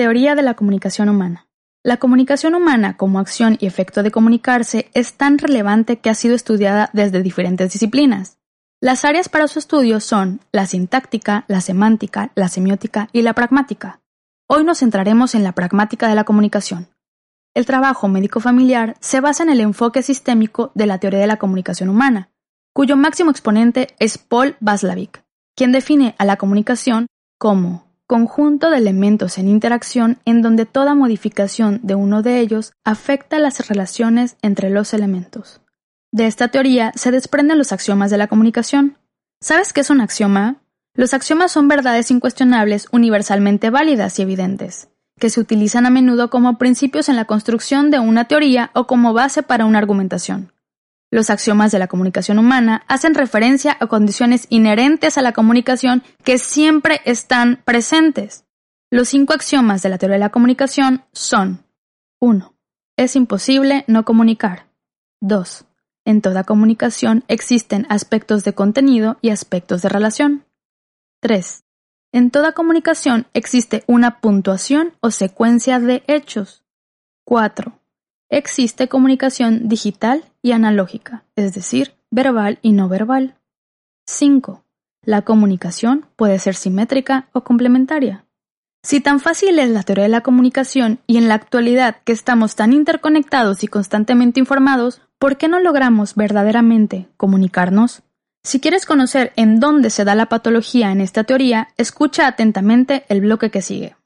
Teoría de la comunicación humana. La comunicación humana como acción y efecto de comunicarse es tan relevante que ha sido estudiada desde diferentes disciplinas. Las áreas para su estudio son la sintáctica, la semántica, la semiótica y la pragmática. Hoy nos centraremos en la pragmática de la comunicación. El trabajo médico-familiar se basa en el enfoque sistémico de la teoría de la comunicación humana, cuyo máximo exponente es Paul Vaslavic, quien define a la comunicación como conjunto de elementos en interacción en donde toda modificación de uno de ellos afecta las relaciones entre los elementos. De esta teoría se desprenden los axiomas de la comunicación. ¿Sabes qué es un axioma? Los axiomas son verdades incuestionables universalmente válidas y evidentes, que se utilizan a menudo como principios en la construcción de una teoría o como base para una argumentación. Los axiomas de la comunicación humana hacen referencia a condiciones inherentes a la comunicación que siempre están presentes. Los cinco axiomas de la teoría de la comunicación son 1. Es imposible no comunicar. 2. En toda comunicación existen aspectos de contenido y aspectos de relación. 3. En toda comunicación existe una puntuación o secuencia de hechos. 4. Existe comunicación digital y analógica, es decir, verbal y no verbal. 5. La comunicación puede ser simétrica o complementaria. Si tan fácil es la teoría de la comunicación y en la actualidad que estamos tan interconectados y constantemente informados, ¿por qué no logramos verdaderamente comunicarnos? Si quieres conocer en dónde se da la patología en esta teoría, escucha atentamente el bloque que sigue.